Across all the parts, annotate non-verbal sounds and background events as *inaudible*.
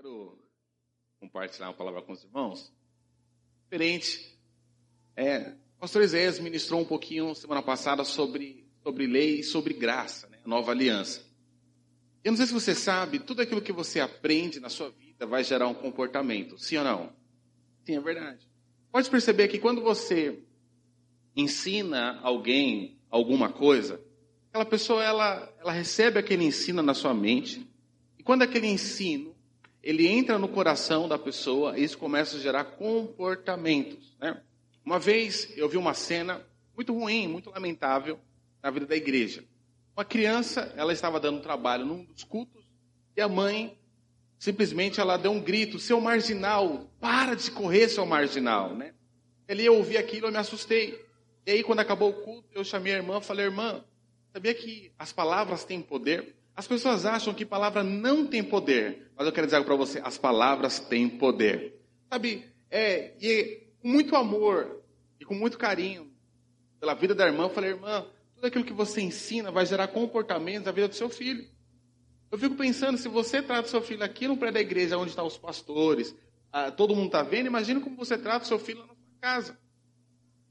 Quero compartilhar uma palavra com os irmãos. Diferente. É, o pastor Isaías ministrou um pouquinho semana passada sobre, sobre lei e sobre graça, né? nova aliança. Eu não sei se você sabe, tudo aquilo que você aprende na sua vida vai gerar um comportamento, sim ou não? Sim, é verdade. Pode perceber que quando você ensina alguém alguma coisa, aquela pessoa ela, ela recebe aquele ensino na sua mente, e quando aquele ensino ele entra no coração da pessoa, isso começa a gerar comportamentos. Né? Uma vez eu vi uma cena muito ruim, muito lamentável na vida da igreja. Uma criança, ela estava dando trabalho num dos cultos e a mãe simplesmente ela deu um grito: "Seu marginal, para de correr, seu marginal", né? Eu ouvi aquilo, eu me assustei. E aí quando acabou o culto, eu chamei a irmã, falei: "Irmã, sabia que as palavras têm poder?" As pessoas acham que palavra não tem poder, mas eu quero dizer algo para você: as palavras têm poder. Sabe, é, e com muito amor e com muito carinho pela vida da irmã, eu falei, irmã, tudo aquilo que você ensina vai gerar comportamentos na vida do seu filho. Eu fico pensando, se você trata seu filho aqui no prédio da igreja, onde estão os pastores, todo mundo está vendo, imagina como você trata seu filho na sua casa.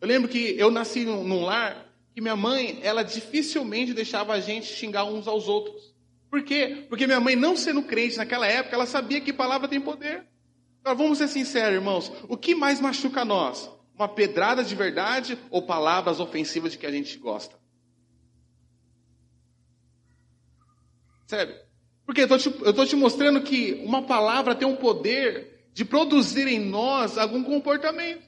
Eu lembro que eu nasci num lar que minha mãe, ela dificilmente deixava a gente xingar uns aos outros. Por quê? Porque minha mãe, não sendo crente naquela época, ela sabia que palavra tem poder. Agora, vamos ser sinceros, irmãos. O que mais machuca nós? Uma pedrada de verdade ou palavras ofensivas de que a gente gosta? Sério? Porque eu estou te, mostrando que uma palavra tem um poder de produzir em nós algum comportamento.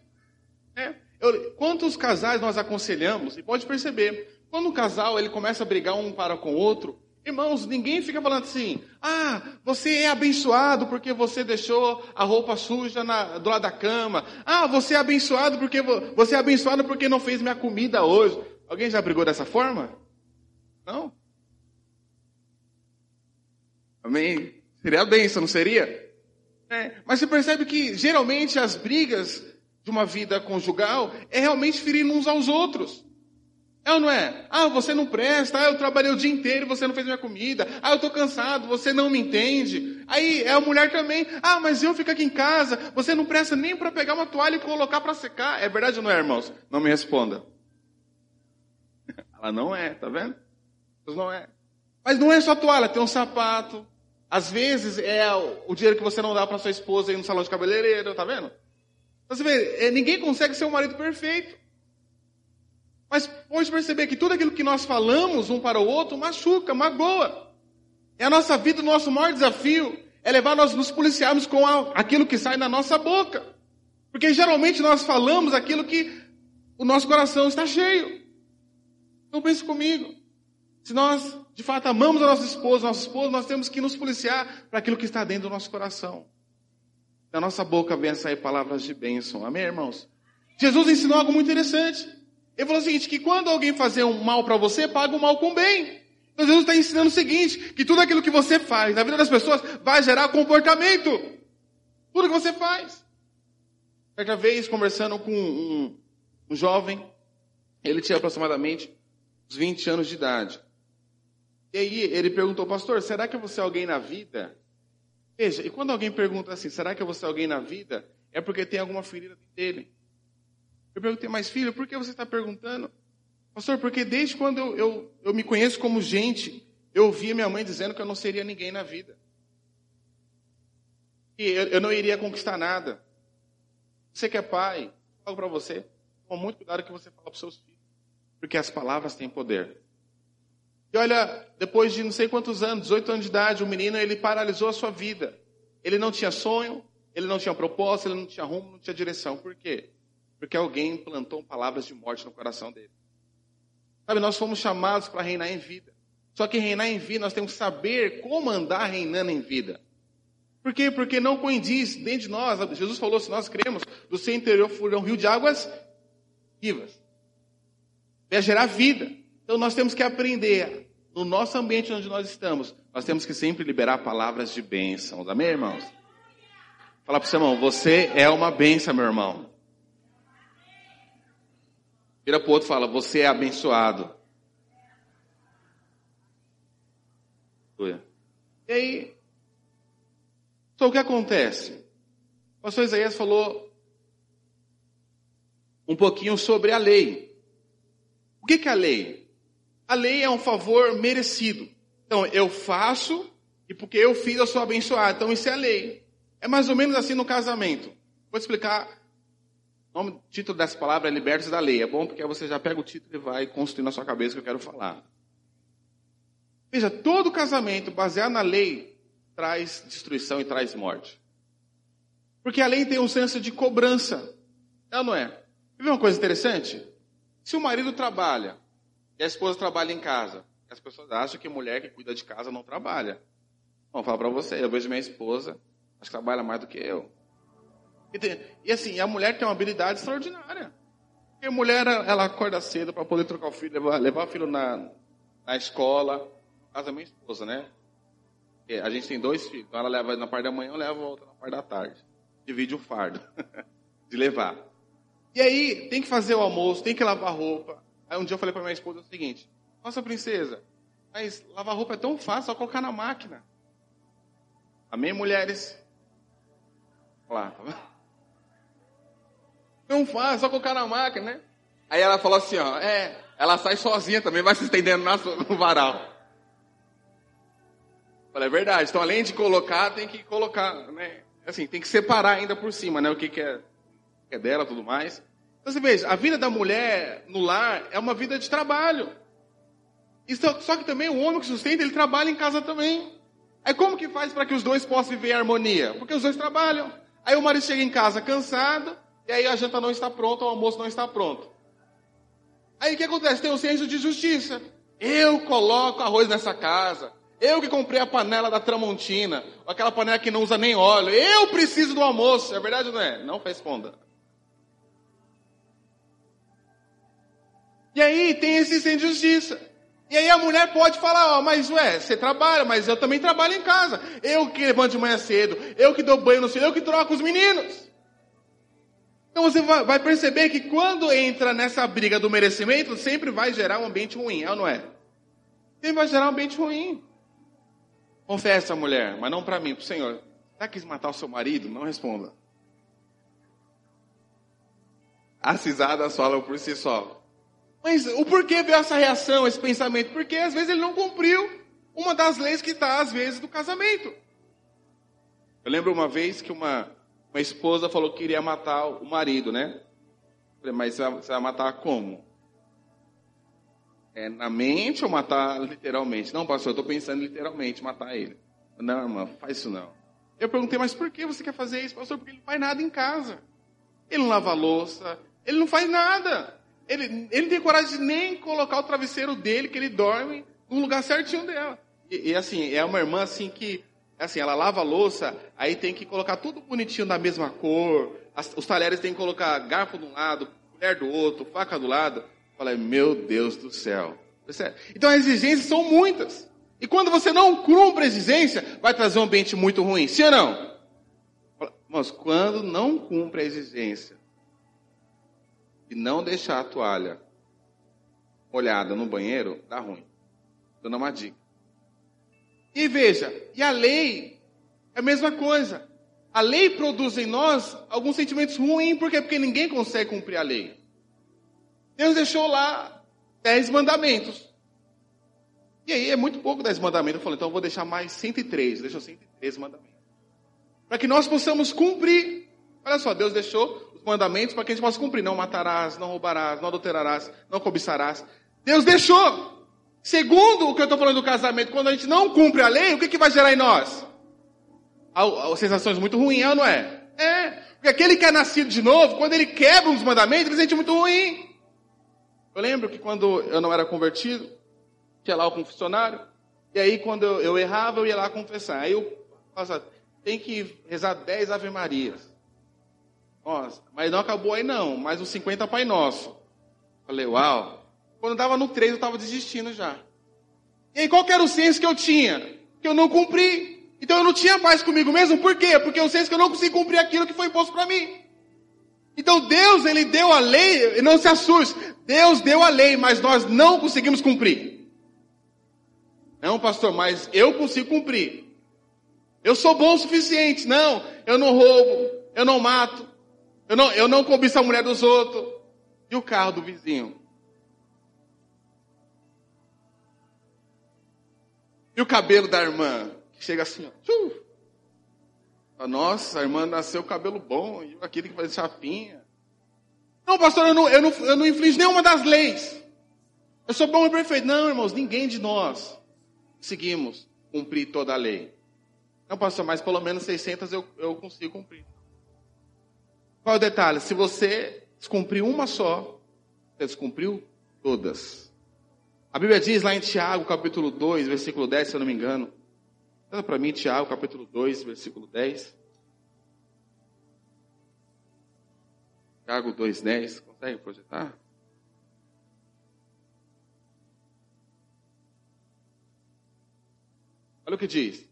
É. Eu, quantos casais nós aconselhamos? E pode perceber, quando um casal ele começa a brigar um para com o outro, Irmãos, ninguém fica falando assim, ah, você é abençoado porque você deixou a roupa suja na, do lado da cama. Ah, você é abençoado porque você é abençoado porque não fez minha comida hoje. Alguém já brigou dessa forma? Não? Amém? Seria a benção, não seria? É, mas você percebe que geralmente as brigas de uma vida conjugal é realmente ferir uns aos outros. É ou não é? Ah, você não presta, ah, eu trabalhei o dia inteiro você não fez minha comida, ah, eu estou cansado, você não me entende. Aí é a mulher também, ah, mas eu fico aqui em casa, você não presta nem para pegar uma toalha e colocar para secar. É verdade ou não é, irmãos? Não me responda. *laughs* Ela não é, tá vendo? Não é. Mas não é só toalha, tem um sapato. Às vezes é o dinheiro que você não dá para sua esposa ir no salão de cabeleireiro, tá vendo? Você vê, é, ninguém consegue ser um marido perfeito. Mas pode perceber que tudo aquilo que nós falamos um para o outro machuca, magoa. É a nossa vida, o nosso maior desafio é levar nós nos policiarmos com aquilo que sai da nossa boca. Porque geralmente nós falamos aquilo que o nosso coração está cheio. Então pense comigo. Se nós de fato amamos a nossa esposa, nosso esposo, nós temos que nos policiar para aquilo que está dentro do nosso coração. Da nossa boca vem a sair palavras de bênção. Amém, irmãos? Jesus ensinou algo muito interessante. Ele falou o seguinte, que quando alguém fazer um mal para você, paga o mal com bem. Então Jesus está ensinando o seguinte, que tudo aquilo que você faz na vida das pessoas vai gerar comportamento. Tudo que você faz. Certa vez, conversando com um, um jovem, ele tinha aproximadamente uns 20 anos de idade. E aí ele perguntou, pastor, será que vou ser alguém na vida? Veja, e quando alguém pergunta assim, será que vou ser alguém na vida? É porque tem alguma ferida dele. Eu perguntei, mas filho, por que você está perguntando? Pastor, porque desde quando eu, eu, eu me conheço como gente, eu ouvia minha mãe dizendo que eu não seria ninguém na vida. E eu, eu não iria conquistar nada. Você que é pai, falo para você, toma muito cuidado que você fala para seus filhos. Porque as palavras têm poder. E olha, depois de não sei quantos anos, 18 anos de idade, o menino, ele paralisou a sua vida. Ele não tinha sonho, ele não tinha propósito, ele não tinha rumo, não tinha direção. Por quê? Porque alguém plantou palavras de morte no coração dele. Sabe, nós fomos chamados para reinar em vida. Só que reinar em vida, nós temos que saber como andar reinando em vida. Por quê? Porque não coincidiz dentro de nós. Jesus falou, se nós cremos, do seu interior fluirá um rio de águas vivas. Vai gerar vida. Então nós temos que aprender, no nosso ambiente onde nós estamos, nós temos que sempre liberar palavras de bênção. Amém, irmãos? Fala para o seu irmão, você é uma bênção, meu irmão. Vira para o outro e fala: Você é abençoado. E aí, Então o que acontece? O pastor Isaías falou um pouquinho sobre a lei. O que, é a lei? A lei é um favor merecido. Então, eu faço e porque eu fiz eu sou abençoado. Então, isso é a lei. É mais ou menos assim no casamento. Vou explicar. O nome, título dessa palavra é Libertos da Lei. É bom porque você já pega o título e vai construir na sua cabeça o que eu quero falar. Veja, todo casamento baseado na lei traz destruição e traz morte. Porque a lei tem um senso de cobrança. É ou não é? Quer ver uma coisa interessante? Se o marido trabalha e a esposa trabalha em casa, as pessoas acham que mulher que cuida de casa não trabalha. Vou falar para você, eu vejo minha esposa, acho que trabalha mais do que eu. E, assim, a mulher tem uma habilidade extraordinária. Porque a mulher, ela acorda cedo para poder trocar o filho, levar, levar o filho na, na escola. No caso da minha esposa, né? A gente tem dois filhos, então ela leva na parte da manhã, eu levo outra na parte da tarde. Divide o fardo *laughs* de levar. E aí, tem que fazer o almoço, tem que lavar roupa. Aí um dia eu falei para minha esposa o seguinte: Nossa, princesa, mas lavar roupa é tão fácil, só colocar na máquina. Amém, mulheres? Lá, tá vendo? Não faz, só colocar na máquina, né? Aí ela falou assim, ó, é, ela sai sozinha também, vai se estendendo *laughs* no varal. Falei, é verdade. Então, além de colocar, tem que colocar, né? Assim, tem que separar ainda por cima, né? O que, que é, que é dela, tudo mais. Então, você veja, a vida da mulher no lar é uma vida de trabalho. Só, só que também o homem que sustenta, ele trabalha em casa também. Aí como que faz para que os dois possam viver em harmonia? Porque os dois trabalham. Aí o marido chega em casa cansado, e aí a janta não está pronta, o almoço não está pronto. Aí o que acontece? Tem um senso de justiça. Eu coloco arroz nessa casa. Eu que comprei a panela da Tramontina, aquela panela que não usa nem óleo. Eu preciso do almoço. É verdade ou não é? Não responda. E aí tem esse de justiça. E aí a mulher pode falar, ó, mas ué, você trabalha, mas eu também trabalho em casa. Eu que levanto de manhã cedo, eu que dou banho no filho, eu que troco os meninos. Então você vai perceber que quando entra nessa briga do merecimento, sempre vai gerar um ambiente ruim, é ou não é? Sempre vai gerar um ambiente ruim. Confessa, mulher, mas não para mim, para o Senhor. Que quis matar o seu marido? Não responda. As risadas falam por si só. Mas o porquê veio essa reação, esse pensamento? Porque às vezes ele não cumpriu uma das leis que está, às vezes, do casamento. Eu lembro uma vez que uma, uma esposa falou que iria matar o marido, né? Mas você vai matar como? É na mente ou matar literalmente? Não, pastor, eu estou pensando literalmente matar ele. Não, irmã, faz isso não. Eu perguntei, mas por que você quer fazer isso, pastor? Porque ele não faz nada em casa. Ele não lava louça, ele não faz nada. Ele, ele não tem coragem de nem colocar o travesseiro dele, que ele dorme, no lugar certinho dela. E, e assim, é uma irmã assim que, assim, ela lava a louça, aí tem que colocar tudo bonitinho da mesma cor, as, os talheres tem que colocar garfo de um lado, colher do outro, faca do lado. Falei, meu Deus do céu. Então as exigências são muitas. E quando você não cumpre a exigência, vai trazer um ambiente muito ruim. Sim ou não? Mas quando não cumpre a exigência e não deixar a toalha molhada no banheiro, dá ruim. Dando uma dica. E veja, e a lei é a mesma coisa. A lei produz em nós alguns sentimentos ruins, por quê? Porque ninguém consegue cumprir a lei. Deus deixou lá dez mandamentos. E aí é muito pouco dez mandamentos. Eu falei, então eu vou deixar mais 103. Deixou 103 mandamentos. Para que nós possamos cumprir. Olha só, Deus deixou os mandamentos para que a gente possa cumprir. Não matarás, não roubarás, não adulterarás, não cobiçarás. Deus deixou. Segundo o que eu estou falando do casamento, quando a gente não cumpre a lei, o que, que vai gerar em nós? Sensações muito ruins, é não é? É. Porque aquele que é nascido de novo, quando ele quebra os mandamentos, ele sente muito ruim. Eu lembro que quando eu não era convertido, tinha lá o confessionário, e aí quando eu, eu errava, eu ia lá confessar. Aí eu falava, tem que rezar 10 Ave Marias. Nossa, mas não acabou aí não, mais os 50 Pai Nosso. Falei, uau. Quando estava no 3, eu estava desistindo já. E aí qual era o senso que eu tinha? Que eu não cumpri. Então eu não tinha paz comigo mesmo, por quê? Porque eu sei que eu não consegui cumprir aquilo que foi imposto para mim. Então Deus, Ele deu a lei, não se assuste, Deus deu a lei, mas nós não conseguimos cumprir. Não, pastor, mas eu consigo cumprir. Eu sou bom o suficiente. Não, eu não roubo, eu não mato, eu não, eu não cobiço a mulher dos outros. E o carro do vizinho? E o cabelo da irmã? Que chega assim, ó. Nossa, a irmã nasceu cabelo bom, e aquele que faz chapinha. Não, pastor, eu não, eu, não, eu não nenhuma das leis. Eu sou bom e perfeito. Não, irmãos, ninguém de nós conseguimos cumprir toda a lei. Não, pastor, mas pelo menos 600 eu, eu consigo cumprir. Qual é o detalhe? Se você descumpriu uma só, você descumpriu todas. A Bíblia diz lá em Tiago, capítulo 2, versículo 10, se eu não me engano. Olha para mim, Tiago, capítulo 2, versículo 10. Tiago 2, 10. Consegue projetar? Olha o que diz.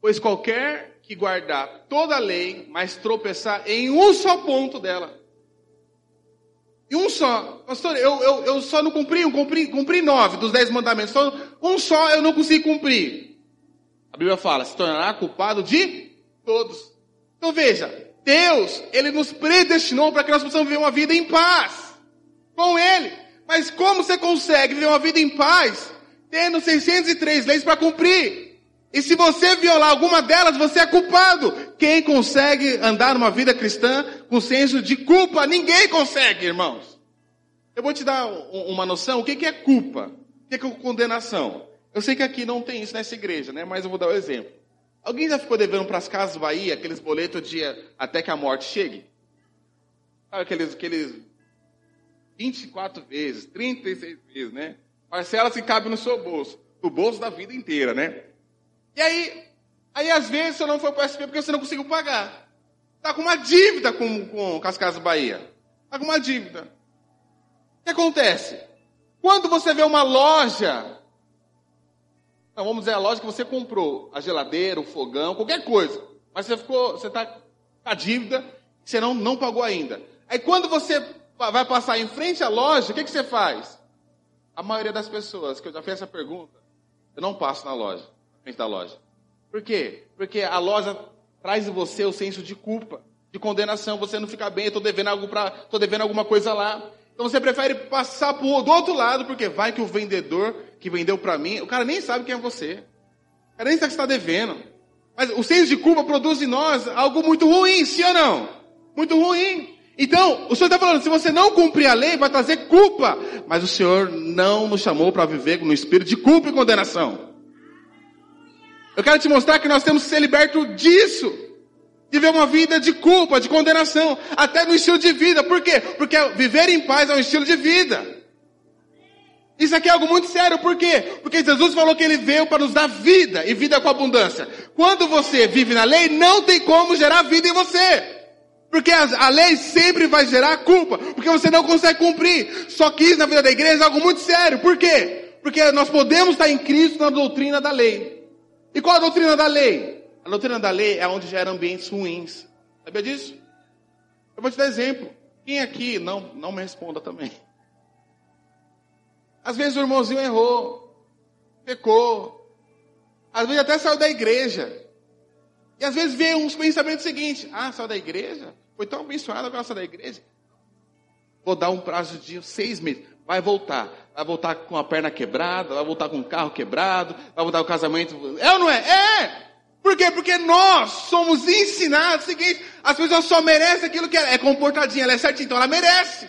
Pois qualquer que guardar toda a lei, mas tropeçar em um só ponto dela. E um só. Pastor, eu, eu, eu só não cumpri, eu cumpri, cumpri nove dos dez mandamentos. Só, um só eu não consegui cumprir. A Bíblia fala, se tornará culpado de todos. Então veja, Deus, Ele nos predestinou para que nós possamos viver uma vida em paz com Ele. Mas como você consegue viver uma vida em paz tendo 603 leis para cumprir? E se você violar alguma delas, você é culpado. Quem consegue andar uma vida cristã com senso de culpa? Ninguém consegue, irmãos. Eu vou te dar uma noção. O que é culpa? O que é condenação? Eu sei que aqui não tem isso nessa igreja, né? Mas eu vou dar um exemplo. Alguém já ficou devendo para as casas Bahia aqueles boletos de até que a morte chegue? Aqueles, aqueles 24 vezes, 36 vezes, né? Parcelas que cabem no seu bolso. No bolso da vida inteira, né? E aí, aí às vezes você não foi para o SP porque você não conseguiu pagar. Está com uma dívida com, com, com as Casas Bahia. Está com uma dívida. O que acontece? Quando você vê uma loja, não, vamos dizer a loja que você comprou, a geladeira, o fogão, qualquer coisa, mas você ficou, você está com a dívida, você não, não pagou ainda. Aí quando você vai passar em frente à loja, o que, que você faz? A maioria das pessoas que eu já fiz essa pergunta, eu não passo na loja frente da loja. Por quê? Porque a loja traz em você o senso de culpa, de condenação. Você não fica bem, estou devendo, algo pra, tô devendo alguma coisa lá. Então você prefere passar pro, do outro lado, porque vai que o vendedor que vendeu para mim, o cara nem sabe quem é você. O cara nem sabe que está devendo. Mas o senso de culpa produz em nós algo muito ruim, sim ou não? Muito ruim. Então, o Senhor está falando, se você não cumprir a lei, vai trazer culpa. Mas o Senhor não nos chamou para viver no espírito de culpa e condenação. Eu quero te mostrar que nós temos que ser libertos disso. Viver uma vida de culpa, de condenação, até no estilo de vida. Por quê? Porque viver em paz é um estilo de vida. Isso aqui é algo muito sério, por quê? Porque Jesus falou que ele veio para nos dar vida e vida com abundância. Quando você vive na lei, não tem como gerar vida em você. Porque a, lei sempre vai gerar culpa, porque você não consegue cumprir. Só que isso na vida da igreja é algo muito sério. Por quê? Porque nós podemos estar em Cristo na doutrina da lei. E qual a doutrina da lei? A doutrina da lei é onde gera ambientes ruins. Sabia disso? Eu vou te dar exemplo. Quem aqui, não, não me responda também. Às vezes o irmãozinho errou, pecou, às vezes até saiu da igreja. E às vezes vem uns pensamentos seguintes: ah, saiu da igreja? Foi tão abençoado agora saiu da igreja? Vou dar um prazo de seis meses. Vai voltar. Vai voltar com a perna quebrada, vai voltar com o carro quebrado, vai voltar com o casamento. É ou não é? É! Por quê? Porque nós somos ensinados o seguinte: as pessoas só merecem aquilo que ela é comportadinha, ela é certinha, então ela merece.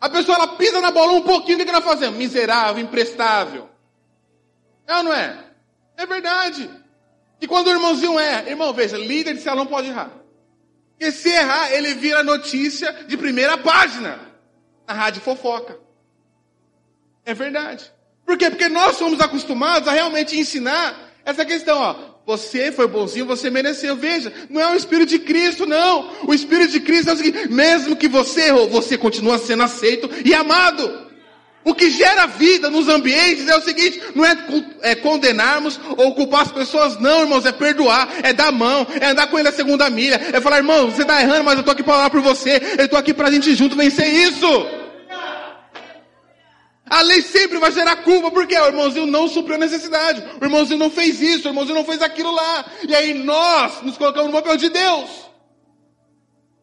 A pessoa ela pisa na bola um pouquinho, o que ela fazendo? Miserável, imprestável. É ou não é? É verdade. E quando o irmãozinho é, irmão, veja, líder de salão pode errar. Porque se errar, ele vira notícia de primeira página na rádio fofoca. É verdade. Por quê? Porque nós somos acostumados a realmente ensinar essa questão, ó. Você foi bonzinho, você mereceu. Veja, não é o Espírito de Cristo, não. O Espírito de Cristo é o seguinte, mesmo que você errou, você continua sendo aceito e amado. O que gera vida nos ambientes é o seguinte, não é, é, condenarmos ou culpar as pessoas, não, irmãos, é perdoar, é dar mão, é andar com ele a segunda milha, é falar, irmão, você está errando, mas eu estou aqui para orar por você, eu estou aqui para a gente junto vencer isso. A lei sempre vai gerar culpa, porque o irmãozinho não supriu a necessidade, o irmãozinho não fez isso, o irmãozinho não fez aquilo lá. E aí nós nos colocamos no papel de Deus.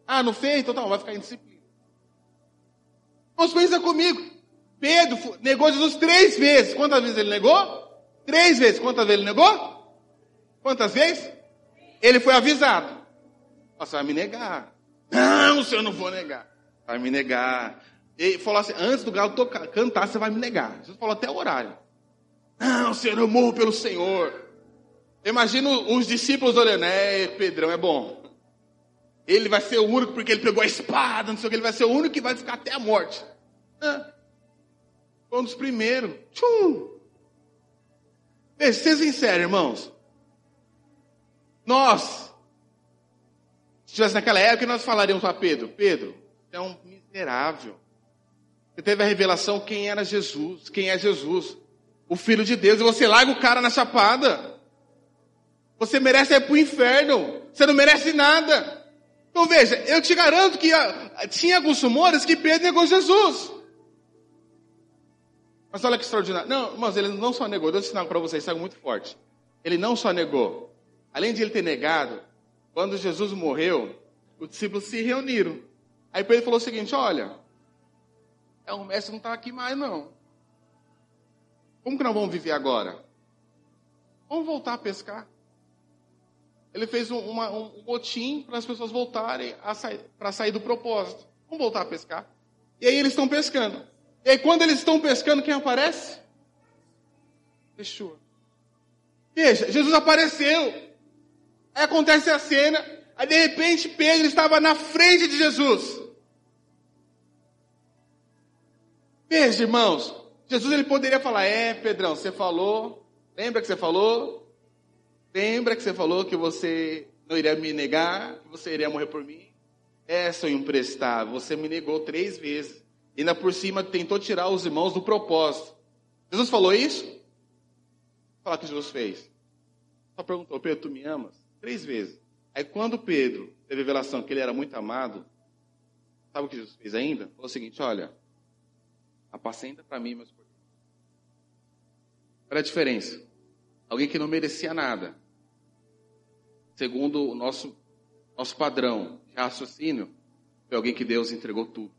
Ah, não fez? Então tá, vai ficar em disciplina. Mas pensa comigo. Pedro negou Jesus três vezes. Quantas vezes ele negou? Três vezes. Quantas vezes ele negou? Quantas vezes? Ele foi avisado. Você vai me negar. Não, senhor, não vou negar. Vai me negar. Ele falou assim, antes do galo tocar, cantar, você vai me negar. Jesus falou até o horário. Não, senhor, eu morro pelo Senhor. Imagina os discípulos olhando, é, Pedrão, é bom. Ele vai ser o único porque ele pegou a espada, não sei o que, ele vai ser o único que vai ficar até a morte. Foi um dos primeiros. Tchum. Ser sincero, irmãos. Nós, se estivesse naquela época, nós falaríamos para Pedro, Pedro, você é um miserável. Você teve a revelação quem era Jesus, quem é Jesus. O Filho de Deus, e você larga o cara na chapada. Você merece ir para o inferno. Você não merece nada. Então veja, eu te garanto que ah, tinha alguns rumores que Pedro negou Jesus. Mas olha que extraordinário. Não, irmãos, ele não só negou, eu vou ensinar para vocês, isso é muito forte. Ele não só negou. Além de ele ter negado, quando Jesus morreu, os discípulos se reuniram. Aí Pedro falou o seguinte: olha, é, o mestre não está aqui mais, não. Como que nós vamos viver agora? Vamos voltar a pescar. Ele fez um, uma, um botim para as pessoas voltarem para sair do propósito. Vamos voltar a pescar. E aí eles estão pescando. E aí quando eles estão pescando, quem aparece? Fechou. Veja, Jesus apareceu. Aí acontece a cena. Aí de repente Pedro estava na frente de Jesus. Veja, irmãos, Jesus ele poderia falar: É, Pedrão, você falou, lembra que você falou? Lembra que você falou que você não iria me negar, que você iria morrer por mim? É, seu imprestável, você me negou três vezes. E ainda por cima tentou tirar os irmãos do propósito. Jesus falou isso? Fala que Jesus fez. Só perguntou, Pedro, tu me amas? Três vezes. Aí quando Pedro teve revelação que ele era muito amado, sabe o que Jesus fez ainda? Falou o seguinte, olha, apacenta para mim meus porquês. Olha a diferença. Alguém que não merecia nada, segundo o nosso, nosso padrão de raciocínio, foi alguém que Deus entregou tudo.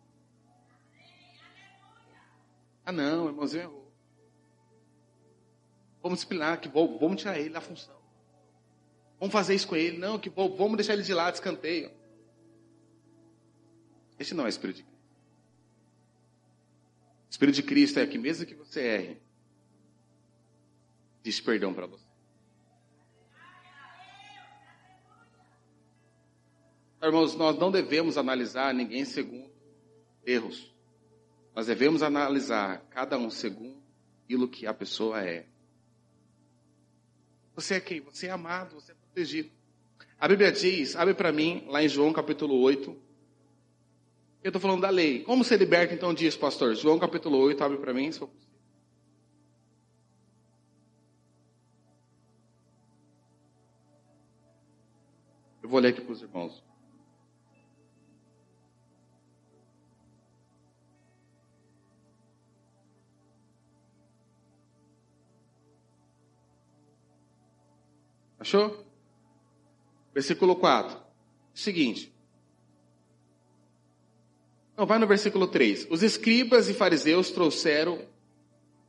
Ah, não, irmãozinho errou. Vamos disciplinar, que vou, vamos tirar ele da função. Vamos fazer isso com ele. Não, que vou, vamos deixar ele de lado, escanteio. Esse não é o Espírito de. O Espírito de Cristo é que mesmo que você erre, diz perdão para você. Irmãos, nós não devemos analisar ninguém segundo erros. Nós devemos analisar cada um segundo aquilo que a pessoa é. Você é quem? Você é amado, você é protegido. A Bíblia diz, abre para mim, lá em João capítulo 8. Eu estou falando da lei. Como ser liberto então diz, pastor? João capítulo 8, abre para mim, se. Eu vou ler aqui para os irmãos. Achou? Versículo 4. Seguinte. Não, vai no versículo 3. Os escribas e fariseus trouxeram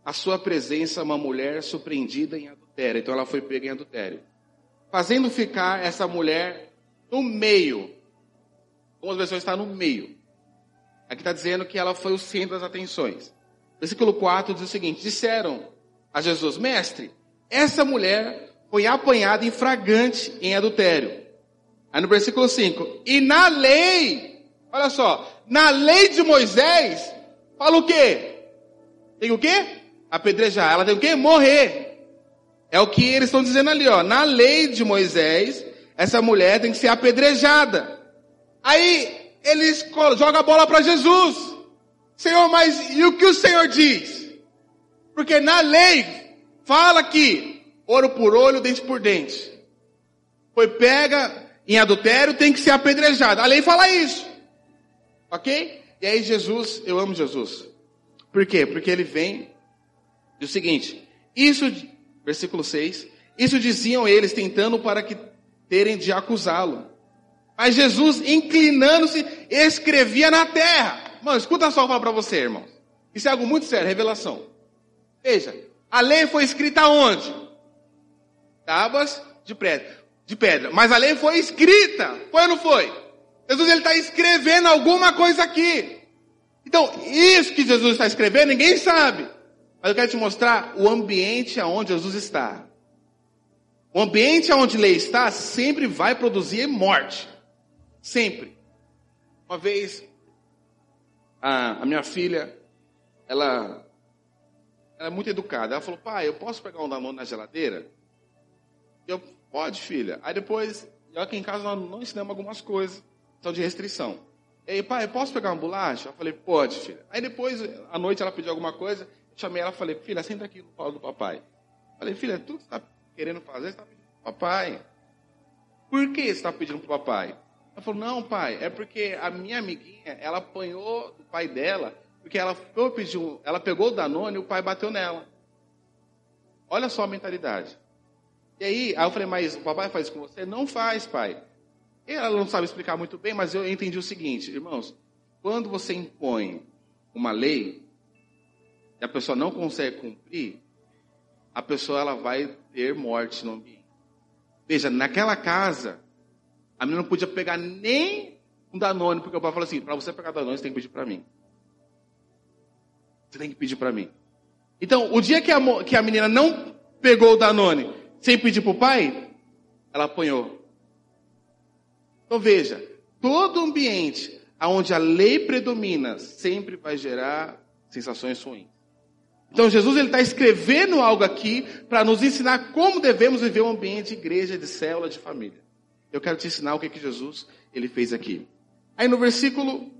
à sua presença uma mulher surpreendida em adultério. Então ela foi pega em adultério. Fazendo ficar essa mulher no meio. Algumas versões está no meio. Aqui está dizendo que ela foi o centro das atenções. Versículo 4 diz o seguinte: Disseram a Jesus, mestre, essa mulher foi apanhada em fragante em adultério. Aí no versículo 5, e na lei, olha só, na lei de Moisés, fala o quê? Tem o quê? Apedrejar. Ela tem o quê? Morrer. É o que eles estão dizendo ali, ó. Na lei de Moisés, essa mulher tem que ser apedrejada. Aí eles jogam a bola para Jesus. Senhor, mas e o que o Senhor diz? Porque na lei fala que ouro por olho, dente por dente. Foi pega em adultério, tem que ser apedrejada. A lei fala isso. Ok? E aí Jesus, eu amo Jesus. Por quê? Porque ele vem do seguinte, isso, versículo 6, isso diziam eles tentando para que terem de acusá-lo. Mas Jesus, inclinando-se, escrevia na terra. Mano, escuta só falar para você, irmão. Isso é algo muito sério, revelação. Veja, a lei foi escrita onde? Tábuas de pedra. De pedra. Mas a lei foi escrita. Foi ou não foi? Jesus está escrevendo alguma coisa aqui. Então, isso que Jesus está escrevendo, ninguém sabe. Mas eu quero te mostrar o ambiente aonde Jesus está. O ambiente onde lei está sempre vai produzir morte. Sempre. Uma vez, a, a minha filha, ela, ela é muito educada. Ela falou, pai, eu posso pegar um Danone na geladeira? Eu, pode, filha. Aí depois, aqui em casa nós não ensinamos algumas coisas, são de restrição. E aí, pai, posso pegar uma bolacha? Eu falei, pode, filha. Aí depois, à noite, ela pediu alguma coisa, eu chamei ela e falei, filha, senta aqui no colo do papai. Eu falei, filha, tudo que você está querendo fazer, você está pedindo para o papai. Por que você está pedindo para o papai? Ela falou, não, pai, é porque a minha amiguinha, ela apanhou do pai dela, porque ela, pediu, ela pegou o Danone e o pai bateu nela. Olha só a mentalidade. E aí, aí eu falei, mas o papai faz isso com você? Não faz, pai. Ela não sabe explicar muito bem, mas eu entendi o seguinte, irmãos, quando você impõe uma lei e a pessoa não consegue cumprir, a pessoa ela vai ter morte no ambiente. Veja, naquela casa, a menina não podia pegar nem um Danone, porque o pai falou assim: para você pegar Danone, você tem que pedir para mim. Você tem que pedir para mim. Então, o dia que a, que a menina não pegou o Danone sem pedir para o pai, ela apanhou. Então veja, todo ambiente onde a lei predomina sempre vai gerar sensações ruins. Então Jesus ele está escrevendo algo aqui para nos ensinar como devemos viver um ambiente de igreja, de célula, de família. Eu quero te ensinar o que, que Jesus ele fez aqui. Aí no versículo,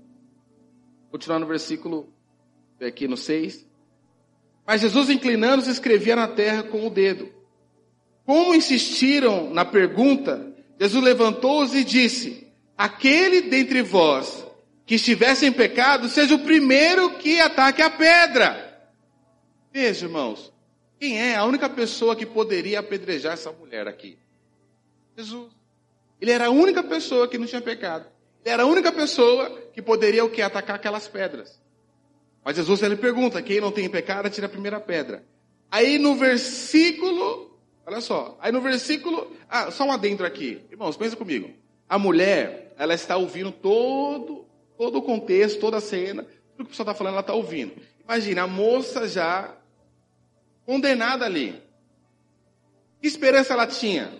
continuar no versículo aqui no 6. Mas Jesus inclinando-se escrevia na terra com o dedo. Como insistiram na pergunta, Jesus levantou-os e disse: Aquele dentre vós que estivesse em pecado, seja o primeiro que ataque a pedra. Veja, irmãos, quem é a única pessoa que poderia apedrejar essa mulher aqui? Jesus. Ele era a única pessoa que não tinha pecado. Ele era a única pessoa que poderia o que atacar aquelas pedras. Mas Jesus ele pergunta: quem não tem pecado, tira a primeira pedra. Aí no versículo Olha só. Aí no versículo. Ah, só um adentro aqui. Irmãos, pensa comigo. A mulher, ela está ouvindo todo, todo o contexto, toda a cena. Tudo que o pessoal está falando, ela está ouvindo. Imagina, a moça já condenada ali. Que esperança ela tinha?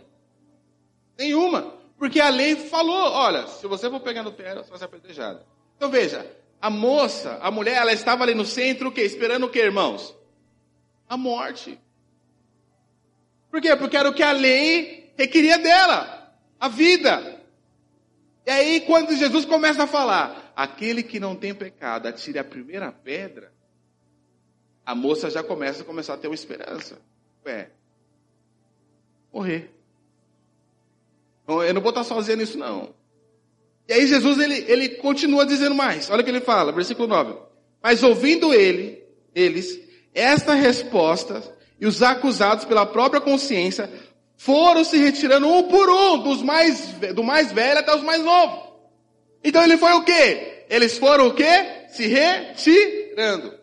Nenhuma. Porque a lei falou: olha, se você for pegar no terra, você vai ser apedrejada. Então veja, a moça, a mulher, ela estava ali no centro, o quê? Esperando o quê, irmãos? A morte. Por quê? Porque era o que a lei requeria dela, a vida. E aí, quando Jesus começa a falar, aquele que não tem pecado, atire a primeira pedra, a moça já começa a começar a ter uma esperança. Ué, morrer. Eu não vou estar sozinho nisso, não. E aí Jesus, ele, ele continua dizendo mais. Olha o que ele fala, versículo 9. Mas ouvindo ele, eles, esta resposta, e os acusados pela própria consciência foram se retirando um por um, dos mais, do mais velho até os mais novos. Então ele foi o quê? Eles foram o quê? Se retirando.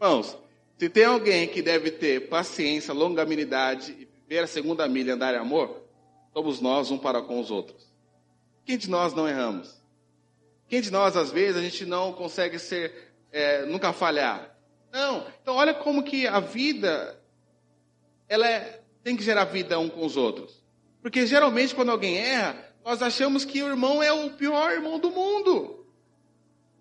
Irmãos, se tem alguém que deve ter paciência, longanimidade e viver a segunda milha andar em amor, somos nós um para com os outros. Quem de nós não erramos? Quem de nós, às vezes, a gente não consegue ser, é, nunca falhar? Não. Então olha como que a vida ela é, tem que gerar vida um com os outros. Porque geralmente quando alguém erra, nós achamos que o irmão é o pior irmão do mundo.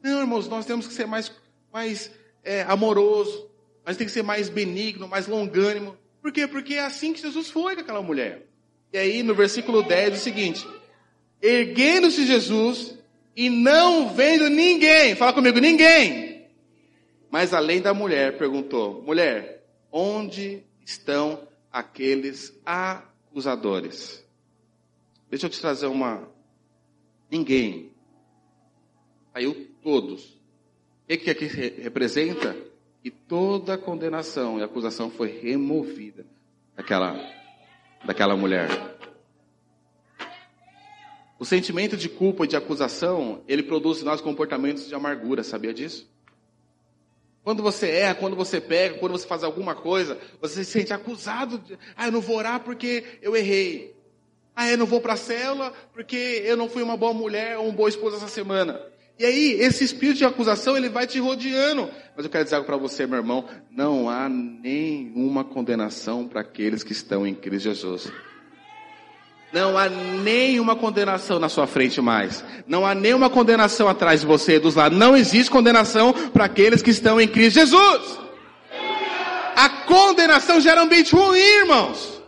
Não, irmãos, nós temos que ser mais, mais é, amoroso, mas tem que ser mais benigno, mais longânimo. Por quê? Porque é assim que Jesus foi com aquela mulher. E aí no versículo 10 é o seguinte: erguendo-se Jesus e não vendo ninguém, fala comigo, ninguém mas além da mulher, perguntou: mulher, onde estão aqueles acusadores? Deixa eu te trazer uma. Ninguém. Saiu todos. que, que aqui representa? Que toda condenação e acusação foi removida daquela, daquela mulher. O sentimento de culpa e de acusação, ele produz em nós comportamentos de amargura, sabia disso? Quando você erra, quando você pega, quando você faz alguma coisa, você se sente acusado. De, ah, eu não vou orar porque eu errei. Ah, eu não vou para a célula porque eu não fui uma boa mulher ou uma boa esposa essa semana. E aí, esse espírito de acusação, ele vai te rodeando. Mas eu quero dizer algo para você, meu irmão. Não há nenhuma condenação para aqueles que estão em Cristo Jesus. Não há nenhuma condenação na sua frente mais. Não há nenhuma condenação atrás de você, dos lados. Não existe condenação para aqueles que estão em Cristo Jesus. A condenação gera ambiente ruim, irmãos.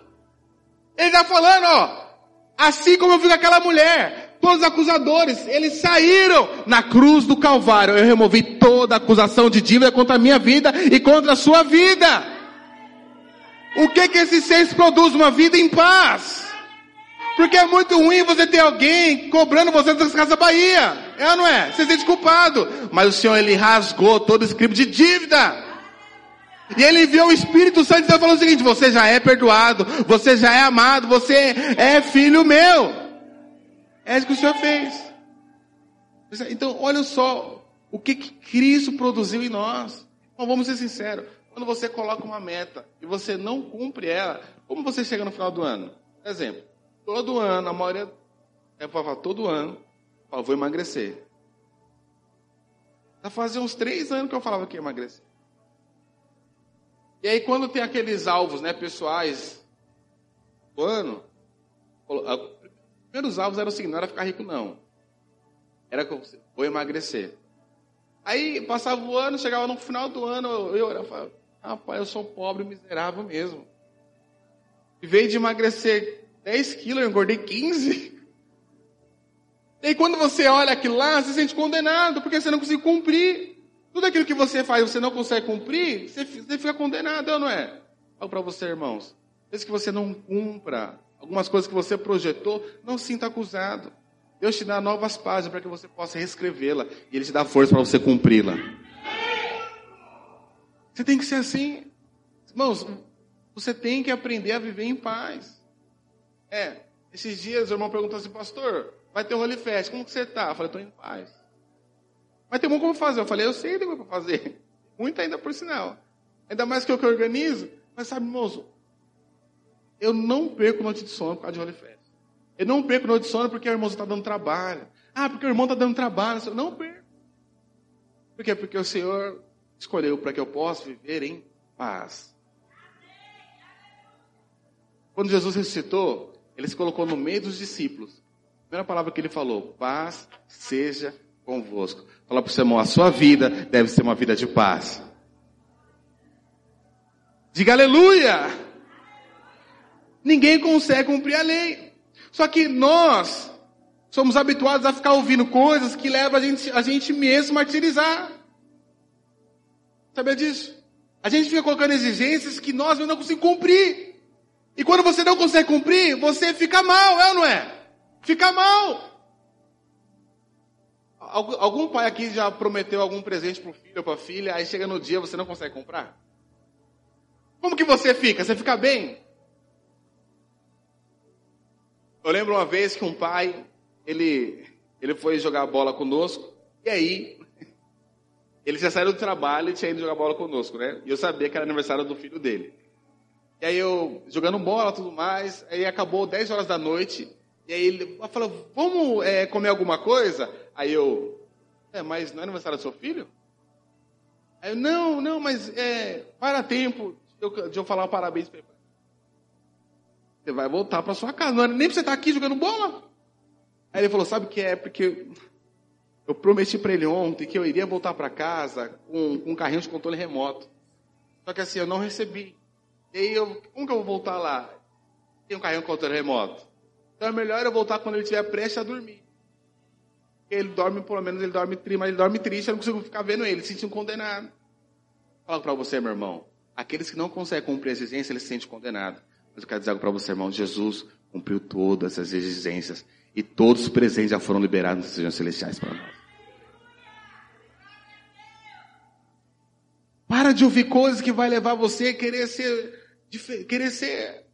Ele está falando, ó, assim como eu vi aquela mulher, todos os acusadores, eles saíram na cruz do Calvário. Eu removi toda acusação de dívida contra a minha vida e contra a sua vida. O que que esses seis produz? Uma vida em paz. Porque é muito ruim você ter alguém cobrando você das Casas Bahia. É ou não é? Você se sente culpado. Mas o Senhor, Ele rasgou todo o escrito de dívida. E Ele enviou o Espírito Santo e está falando o seguinte, você já é perdoado, você já é amado, você é filho meu. É isso que o Senhor fez. Então, olha só o que, que Cristo produziu em nós. Então, vamos ser sinceros. Quando você coloca uma meta e você não cumpre ela, como você chega no final do ano? Exemplo. Todo ano, a maioria é para todo ano, eu vou emagrecer. Já fazia uns três anos que eu falava que ia emagrecer. E aí quando tem aqueles alvos, né, pessoais do ano, os primeiros alvos eram o seguinte, não era ficar rico não. Era que eu vou emagrecer. Aí passava o ano, chegava no final do ano, eu, eu falava, rapaz, eu sou pobre, miserável mesmo. Em vez de emagrecer 10 quilos, eu engordei 15. E aí quando você olha aquilo lá, você se sente condenado, porque você não conseguiu cumprir. Tudo aquilo que você faz você não consegue cumprir, você, fica condenado, ou não é? Algo para você, irmãos. Desde que você não cumpra algumas coisas que você projetou, não sinta acusado. Deus te dá novas páginas para que você possa reescrevê-la e Ele te dá força para você cumpri-la. Você tem que ser assim. Irmãos, você tem que aprender a viver em paz. É, esses dias o irmão perguntou assim, pastor, vai ter o Holy Fest, como que você está? Eu falei, estou em paz. Mas tem como fazer? Eu falei, eu sei tem como fazer. *laughs* Muito ainda por sinal. Ainda mais que eu que organizo. Mas sabe, moço, eu não perco noite de sono por causa de Holy Fest. Eu não perco noite de sono porque o irmão está dando trabalho. Ah, porque o irmão está dando trabalho. Eu não perco. Por quê? Porque o Senhor escolheu para que eu possa viver em paz. Quando Jesus ressuscitou, ele se colocou no meio dos discípulos. Primeira palavra que ele falou, paz seja convosco. Fala para o seu irmão, a sua vida deve ser uma vida de paz. Diga aleluia! Ninguém consegue cumprir a lei. Só que nós somos habituados a ficar ouvindo coisas que levam a gente, a gente mesmo a martirizar. Sabia disso? A gente fica colocando exigências que nós não conseguimos cumprir. E quando você não consegue cumprir, você fica mal, é ou não é? Fica mal. Algum pai aqui já prometeu algum presente para o filho ou para a filha, aí chega no dia você não consegue comprar? Como que você fica? Você fica bem? Eu lembro uma vez que um pai, ele, ele foi jogar bola conosco, e aí, *laughs* ele já saiu do trabalho e tinha ido jogar bola conosco, né? E eu sabia que era aniversário do filho dele. E aí eu, jogando bola tudo mais, aí acabou 10 horas da noite, e aí ele falou, vamos é, comer alguma coisa? Aí eu, é, mas não é aniversário do seu filho? Aí eu, não, não, mas é, para tempo de eu, de eu falar um parabéns para ele. Você vai voltar para sua casa, não era nem para você estar aqui jogando bola. Aí ele falou, sabe o que é? Porque eu prometi para ele ontem que eu iria voltar para casa com, com um carrinho de controle remoto. Só que assim, eu não recebi. E eu, como que eu vou voltar lá? Tem um carrinho com controle remoto. Então é melhor eu voltar quando ele estiver prestes a dormir. Ele dorme, pelo menos ele dorme triste, mas ele dorme triste, eu não consigo ficar vendo ele, se um condenado. Falo para você, meu irmão, aqueles que não conseguem cumprir a exigência, eles se sentem condenados. Mas eu quero dizer algo para você, irmão, Jesus cumpriu todas as exigências e todos os presentes já foram liberados nas regiões celestiais para nós. Para de ouvir coisas que vai levar você a querer ser, querer ser,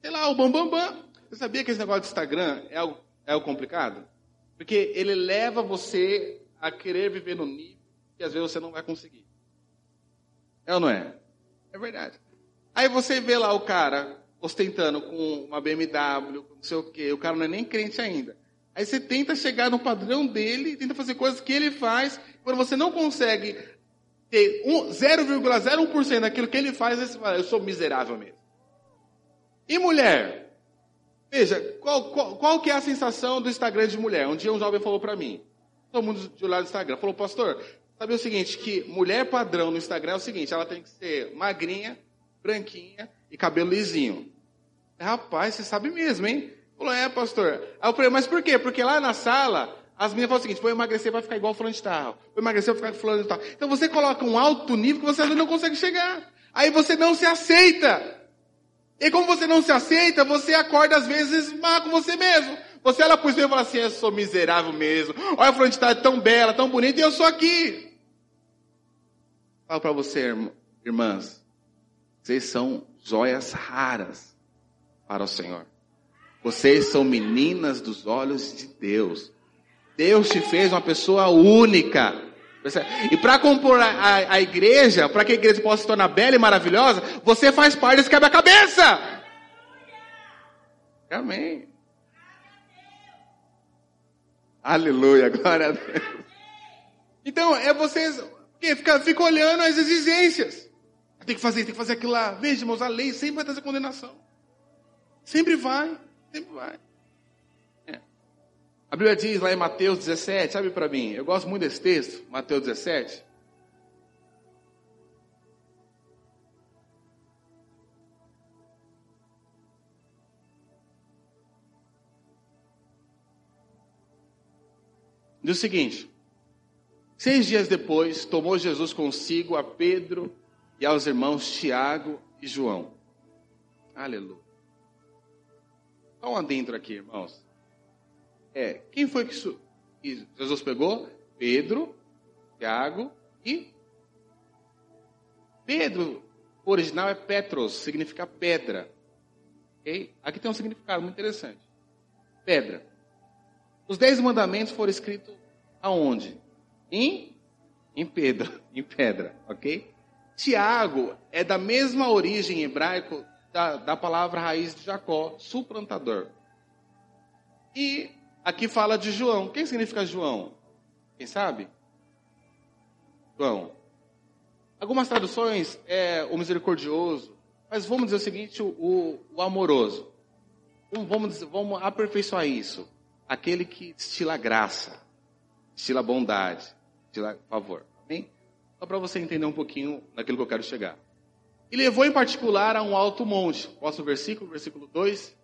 sei lá, o bambambam. Bam, bam. Você sabia que esse negócio de Instagram é algo, é algo complicado? Porque ele leva você a querer viver no nível que às vezes você não vai conseguir. É ou não é? É verdade. Aí você vê lá o cara ostentando com uma BMW, com não sei o quê, o cara não é nem crente ainda. Aí você tenta chegar no padrão dele, tenta fazer coisas que ele faz, quando você não consegue ter 0,01% daquilo que ele faz, você fala, eu sou miserável mesmo. E mulher? Veja, qual, qual, qual, que é a sensação do Instagram de mulher? Um dia um jovem falou para mim, todo mundo de olhar do Instagram, falou, pastor, sabe o seguinte, que mulher padrão no Instagram é o seguinte, ela tem que ser magrinha, branquinha e cabelo lisinho. Rapaz, você sabe mesmo, hein? Falou, é, pastor. Aí eu falei, mas por quê? Porque lá na sala, as meninas falam o seguinte, vou emagrecer, vai ficar igual fulano de tal. Vou emagrecer, vai ficar fulano de tal. Então você coloca um alto nível que você não consegue chegar. Aí você não se aceita. E como você não se aceita, você acorda às vezes má com você mesmo. Você olha para o e fala assim, eu sou miserável mesmo. Olha a fulano de tal, é tão bela, tão bonita, e eu sou aqui. Falo para você, irmãs, vocês são joias raras para o Senhor. Vocês são meninas dos olhos de Deus. Deus te fez uma pessoa única. E para compor a, a, a igreja, para que a igreja possa se tornar bela e maravilhosa, você faz parte desse quebra-cabeça. Amém. Aleluia, glória a Deus. Então, é vocês que fica, fica olhando as exigências. Tem que fazer, tem que fazer aquilo lá. Veja, irmãos, a lei sempre vai trazer condenação. Sempre vai. Sempre vai. A Bíblia diz lá em Mateus 17, sabe para mim? Eu gosto muito desse texto, Mateus 17. Diz o seguinte: Seis dias depois, tomou Jesus consigo a Pedro e aos irmãos Tiago e João. Aleluia. Um adentro aqui, irmãos. É, quem foi que Jesus pegou? Pedro, Tiago e Pedro, o original é Petros, significa pedra. Okay? Aqui tem um significado muito interessante. Pedra. Os dez mandamentos foram escritos aonde? Em, em pedra, *laughs* em pedra, ok? Tiago é da mesma origem hebraico da, da palavra raiz de Jacó, suplantador. E aqui fala de João. Quem significa João? Quem sabe? João. Algumas traduções é o misericordioso, mas vamos dizer o seguinte, o, o amoroso. Vamos, dizer, vamos aperfeiçoar isso. Aquele que destila graça, destila bondade, destila favor. Amém? Só para você entender um pouquinho naquilo que eu quero chegar. E levou em particular a um alto monte. Posso o versículo, versículo 2.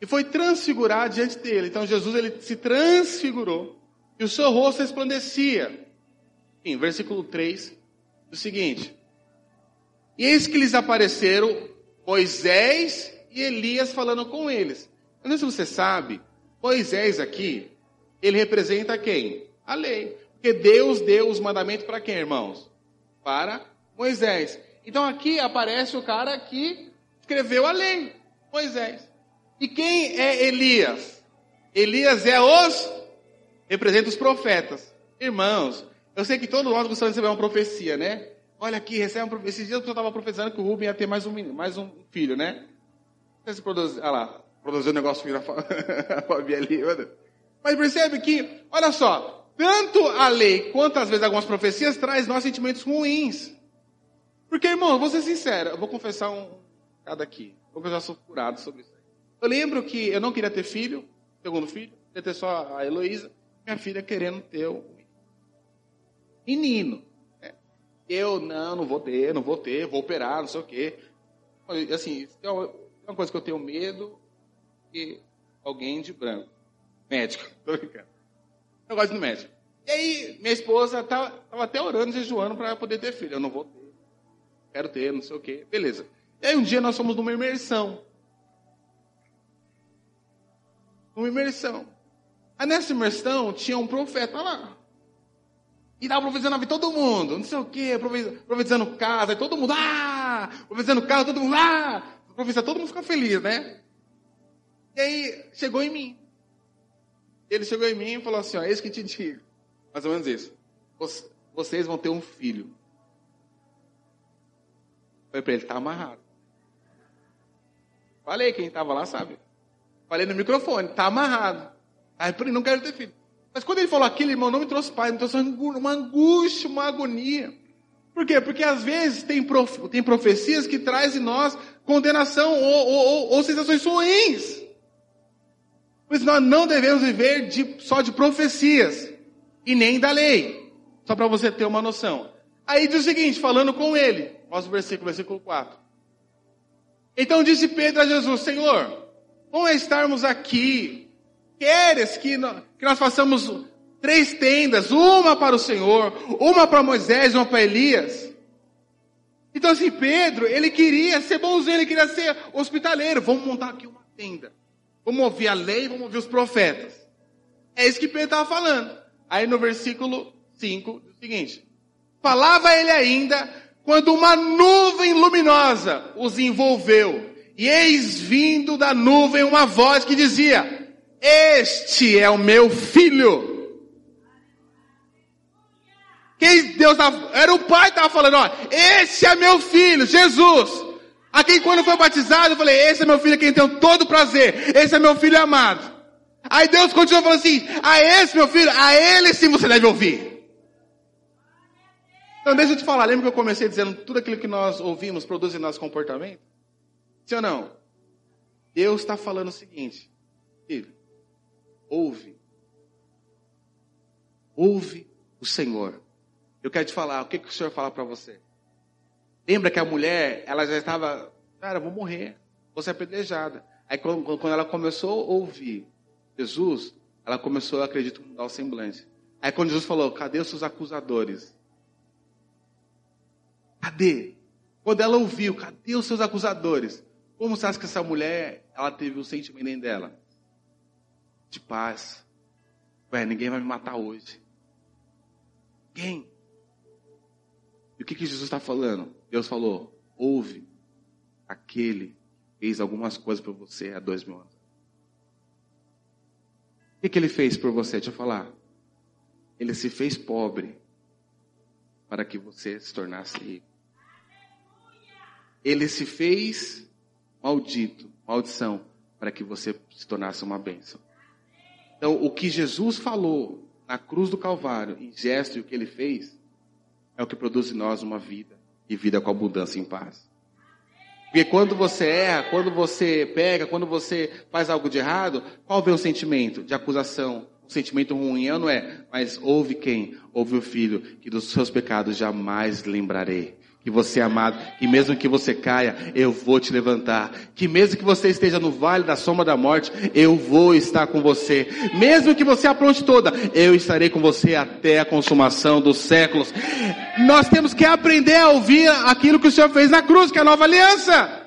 E foi transfigurar diante dele. Então Jesus ele se transfigurou e o seu rosto resplandecia. Em versículo 3, o seguinte: E eis que lhes apareceram Moisés e Elias falando com eles. Eu não sei se você sabe, Moisés aqui, ele representa quem? A lei. Porque Deus deu os mandamentos para quem, irmãos? Para Moisés. Então aqui aparece o cara que escreveu a lei, Moisés. E quem é Elias? Elias é os representa os profetas. Irmãos, eu sei que todos nós gostamos de receber uma profecia, né? Olha aqui, recebe uma profecia. Esses dias eu estava profetizando que o Rubem ia ter mais um, mais um filho, né? Você produz, olha lá, produziu um negócio filho *laughs* ali. Mas percebe que, olha só, tanto a lei quanto às vezes algumas profecias traz nossos sentimentos ruins. Porque, irmão, vou ser sincero, eu vou confessar um cada aqui, eu já sou curado sobre isso. Eu lembro que eu não queria ter filho, segundo filho, queria ter só a Heloísa, minha filha querendo ter um menino. Né? Eu, não, não vou ter, não vou ter, vou operar, não sei o quê. Assim, é uma coisa que eu tenho medo que alguém de branco, médico, *laughs* tô brincando. Eu gosto do médico. E aí, minha esposa estava até orando, jejuando para poder ter filho. Eu não vou ter quero ter, não sei o quê. Beleza. E aí um dia nós fomos numa imersão. Numa imersão. Aí nessa imersão tinha um profeta lá. E tava profetizando a vida todo mundo, não sei o quê, profetizando casa, todo mundo, ah! Profetizando casa, todo mundo, ah! Profetizando, todo mundo fica feliz, né? E aí, chegou em mim. Ele chegou em mim e falou assim, ó, eis que te digo. Mais ou menos isso. Vocês vão ter um filho. Falei para ele, tá amarrado. Falei, quem estava lá sabe. Falei no microfone, tá amarrado. Aí falei, não quero ter filho. Mas quando ele falou aquilo, irmão, não me trouxe paz, me trouxe uma angústia, uma agonia. Por quê? Porque às vezes tem, prof, tem profecias que trazem em nós condenação ou, ou, ou, ou sensações ruins. Por isso nós não devemos viver de, só de profecias e nem da lei. Só para você ter uma noção. Aí diz o seguinte, falando com ele, mostra o versículo, versículo 4. Então disse Pedro a Jesus, Senhor, vamos estarmos aqui, queres que nós, que nós façamos três tendas, uma para o Senhor, uma para Moisés, uma para Elias. Então assim, Pedro, ele queria ser bonzinho, ele queria ser hospitaleiro. Vamos montar aqui uma tenda. Vamos ouvir a lei, vamos ouvir os profetas. É isso que Pedro estava falando. Aí no versículo 5, o seguinte: Falava ele ainda quando uma nuvem luminosa os envolveu. E eis vindo da nuvem uma voz que dizia: Este é o meu filho. Quem Deus era o pai que estava falando, ó, esse é meu filho, Jesus. A quem quando foi batizado, eu falei, esse é meu filho quem tenho todo prazer. Esse é meu filho amado. Aí Deus continuou falando assim, a esse meu filho, a ele sim você deve ouvir. Então deixa eu te falar, lembra que eu comecei dizendo tudo aquilo que nós ouvimos produz em nosso comportamento? Sim ou não? Deus está falando o seguinte, filho, ouve. Ouve o Senhor. Eu quero te falar, o que, que o Senhor fala para você? Lembra que a mulher, ela já estava, cara, vou morrer, vou ser apedrejada. Aí quando, ela começou a ouvir Jesus, ela começou, acredito, a mudar o semblante. Aí quando Jesus falou, cadê os seus acusadores? Cadê? Quando ela ouviu, cadê os seus acusadores? Como você acha que essa mulher, ela teve o sentimento dela? De paz. Ué, ninguém vai me matar hoje. Quem? E o que, que Jesus está falando? Deus falou: ouve aquele que fez algumas coisas por você há dois mil anos. O que, que ele fez por você? Deixa eu falar. Ele se fez pobre para que você se tornasse rico. Ele se fez maldito, maldição, para que você se tornasse uma bênção. Então, o que Jesus falou na cruz do Calvário, em gesto e o que ele fez, é o que produz em nós uma vida e vida com abundância em paz. Porque quando você erra, quando você pega, quando você faz algo de errado, qual vem o sentimento de acusação? O sentimento ruim, não é, mas ouve quem? Ouve o filho, que dos seus pecados jamais lembrarei que você é amado, que mesmo que você caia, eu vou te levantar, que mesmo que você esteja no vale da sombra da morte, eu vou estar com você, mesmo que você apronte toda, eu estarei com você até a consumação dos séculos. Nós temos que aprender a ouvir aquilo que o Senhor fez na cruz, que é a nova aliança.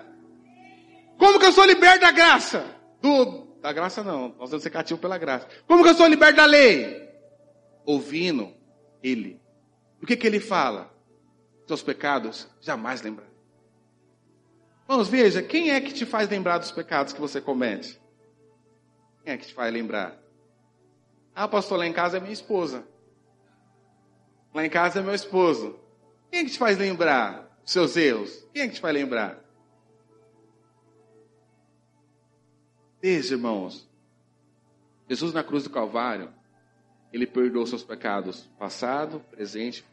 Como que eu sou liberto da graça? Do, da graça não, nós vamos ser cativo pela graça. Como que eu sou liberto da lei? Ouvindo Ele. O que que Ele fala? Seus pecados, jamais lembrar. Vamos, veja, quem é que te faz lembrar dos pecados que você comete? Quem é que te faz lembrar? Ah, pastor, lá em casa é minha esposa. Lá em casa é meu esposo. Quem é que te faz lembrar dos seus erros? Quem é que te faz lembrar? Veja, irmãos, Jesus na cruz do Calvário, ele perdoou seus pecados passado, presente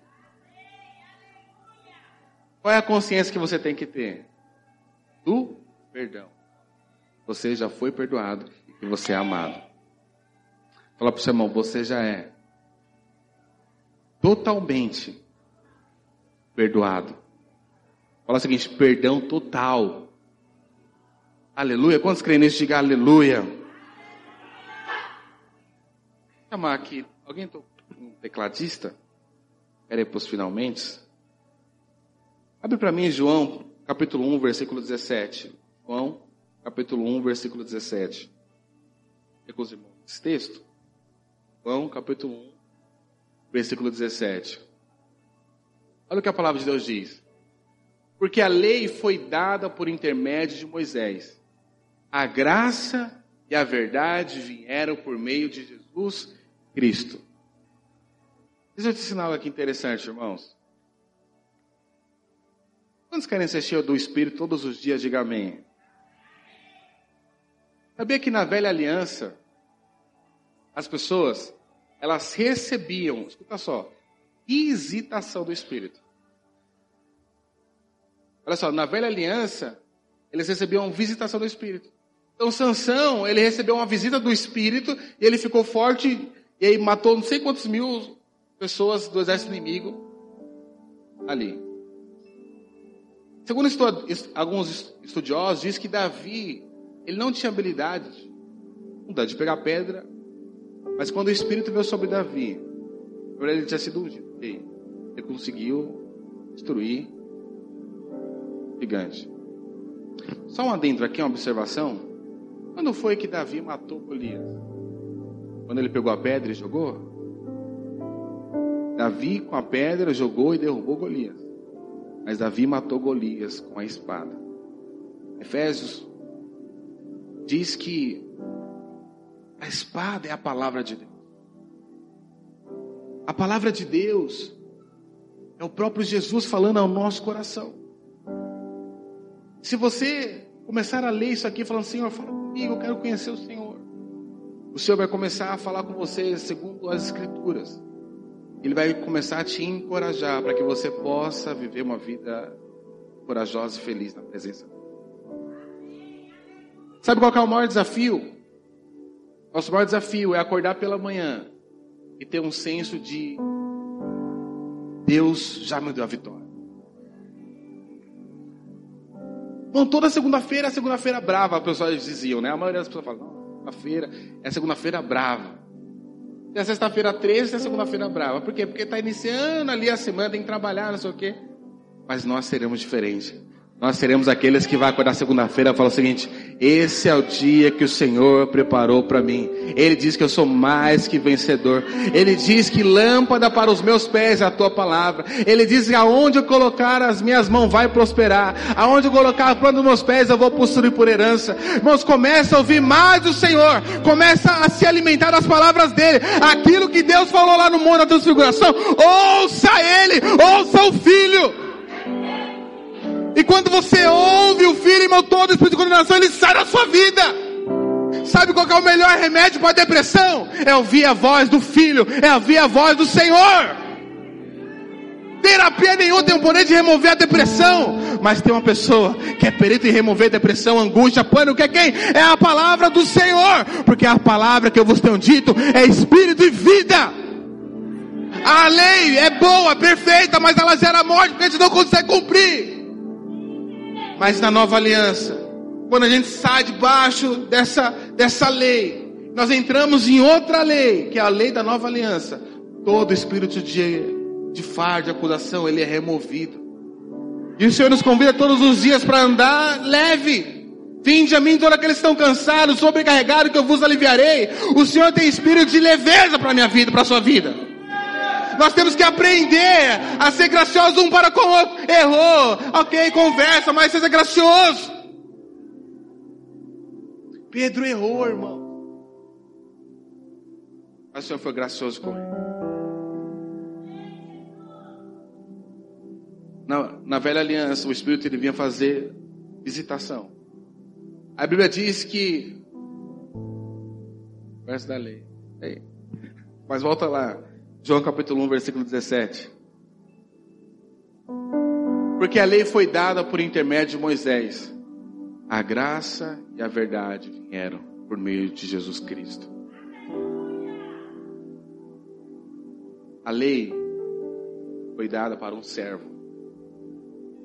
qual é a consciência que você tem que ter? Do perdão. Você já foi perdoado e que você é amado. Fala para o seu irmão, você já é totalmente perdoado. Fala o seguinte, perdão total. Aleluia. Quantos creem nisso? Diga aleluia. Vou chamar aqui. Alguém um tecladista? Espera aí para os finalmente. Abre para mim João, capítulo 1, versículo 17. João, capítulo 1, versículo 17. É com os irmãos. Esse texto. João, capítulo 1, versículo 17. Olha o que a palavra de Deus diz. Porque a lei foi dada por intermédio de Moisés. A graça e a verdade vieram por meio de Jesus Cristo. Deixa eu te ensinar algo aqui interessante, irmãos. Quantos querem ser cheios do Espírito todos os dias? Diga amém. Sabia que na velha aliança, as pessoas, elas recebiam, escuta só, visitação do Espírito. Olha só, na velha aliança, eles recebiam visitação do Espírito. Então Sansão, ele recebeu uma visita do Espírito e ele ficou forte e aí matou não sei quantos mil pessoas do exército inimigo ali. Segundo estu alguns estudiosos, diz que Davi, ele não tinha habilidade de pegar pedra, mas quando o Espírito veio sobre Davi, ele tinha sido ungido. Ele conseguiu destruir o gigante. Só um adentro aqui, uma observação. Quando foi que Davi matou Golias? Quando ele pegou a pedra e jogou? Davi com a pedra jogou e derrubou Golias. Mas Davi matou Golias com a espada. Efésios diz que a espada é a palavra de Deus. A palavra de Deus é o próprio Jesus falando ao nosso coração. Se você começar a ler isso aqui, falando, Senhor, fala comigo, eu quero conhecer o Senhor. O Senhor vai começar a falar com você segundo as Escrituras. Ele vai começar a te encorajar para que você possa viver uma vida corajosa e feliz na presença dele. Sabe qual é o maior desafio? Nosso maior desafio é acordar pela manhã e ter um senso de Deus já me deu a vitória. Bom, toda segunda-feira é segunda-feira brava, as pessoas diziam, né? A maioria das pessoas fala, não, segunda-feira é segunda-feira brava. Tem a sexta-feira 13, tem a segunda-feira brava. Por quê? Porque está iniciando ali a semana, tem que trabalhar, não sei o quê. Mas nós seremos diferentes. Nós seremos aqueles que vai acordar segunda-feira e falar o seguinte: esse é o dia que o Senhor preparou para mim. Ele diz que eu sou mais que vencedor. Ele diz que lâmpada para os meus pés é a tua palavra. Ele diz que aonde eu colocar as minhas mãos vai prosperar. Aonde eu colocar a planta dos meus pés eu vou possuir por herança. Irmãos, começa a ouvir mais do Senhor. Começa a se alimentar das palavras dele. Aquilo que Deus falou lá no Monte da Transfiguração. Ouça ele, ouça o Filho. E quando você ouve o Filho, irmão, todo o espírito de condenação, ele sai da sua vida. Sabe qual é o melhor remédio para a depressão? É ouvir a voz do Filho, é ouvir a voz do Senhor. Terapia nenhuma tem o poder de remover a depressão, mas tem uma pessoa que é perito em remover depressão, angústia, pânico, que é quem? É a palavra do Senhor, porque a palavra que eu vos tenho dito é espírito e vida. A lei é boa, perfeita, mas ela gera morte porque a gente não consegue cumprir. Mas na nova aliança, quando a gente sai debaixo dessa, dessa lei, nós entramos em outra lei, que é a lei da nova aliança. Todo espírito de, de fardo, de acusação, ele é removido. E o Senhor nos convida todos os dias para andar leve. Vinde a mim todos aqueles que estão cansados, sobrecarregados, que eu vos aliviarei. O Senhor tem espírito de leveza para a minha vida, para a sua vida. Nós temos que aprender a ser gracioso um para com o outro. Errou, ok, conversa, mas seja gracioso. Pedro errou, irmão. Mas o Senhor foi gracioso com ele. Na, na velha aliança, o Espírito ele vinha fazer visitação. A Bíblia diz que. Verso da lei. Mas volta lá. João capítulo 1, versículo 17. Porque a lei foi dada por intermédio de Moisés. A graça e a verdade vieram por meio de Jesus Cristo. A lei foi dada para um servo.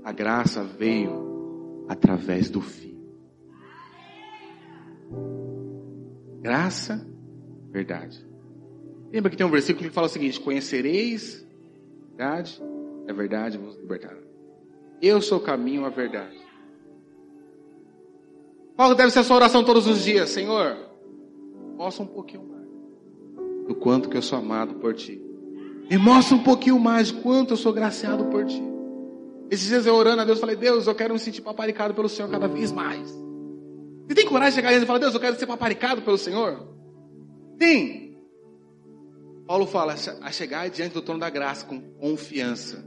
A graça veio através do Filho. Graça, verdade. Lembra que tem um versículo que fala o seguinte: Conhecereis a verdade, a verdade vos libertará. Eu sou o caminho, a verdade. Qual deve ser a sua oração todos os dias? Senhor, possa um pouquinho mais do quanto que eu sou amado por ti. Me mostra um pouquinho mais de quanto eu sou graciado por ti. Esses dias eu orando a Deus, falei, Deus, eu quero me sentir paparicado pelo Senhor cada vez mais. Você tem coragem de chegar e falar, Deus, eu quero ser paparicado pelo Senhor? Tem. Paulo fala, a chegar diante do trono da graça com confiança.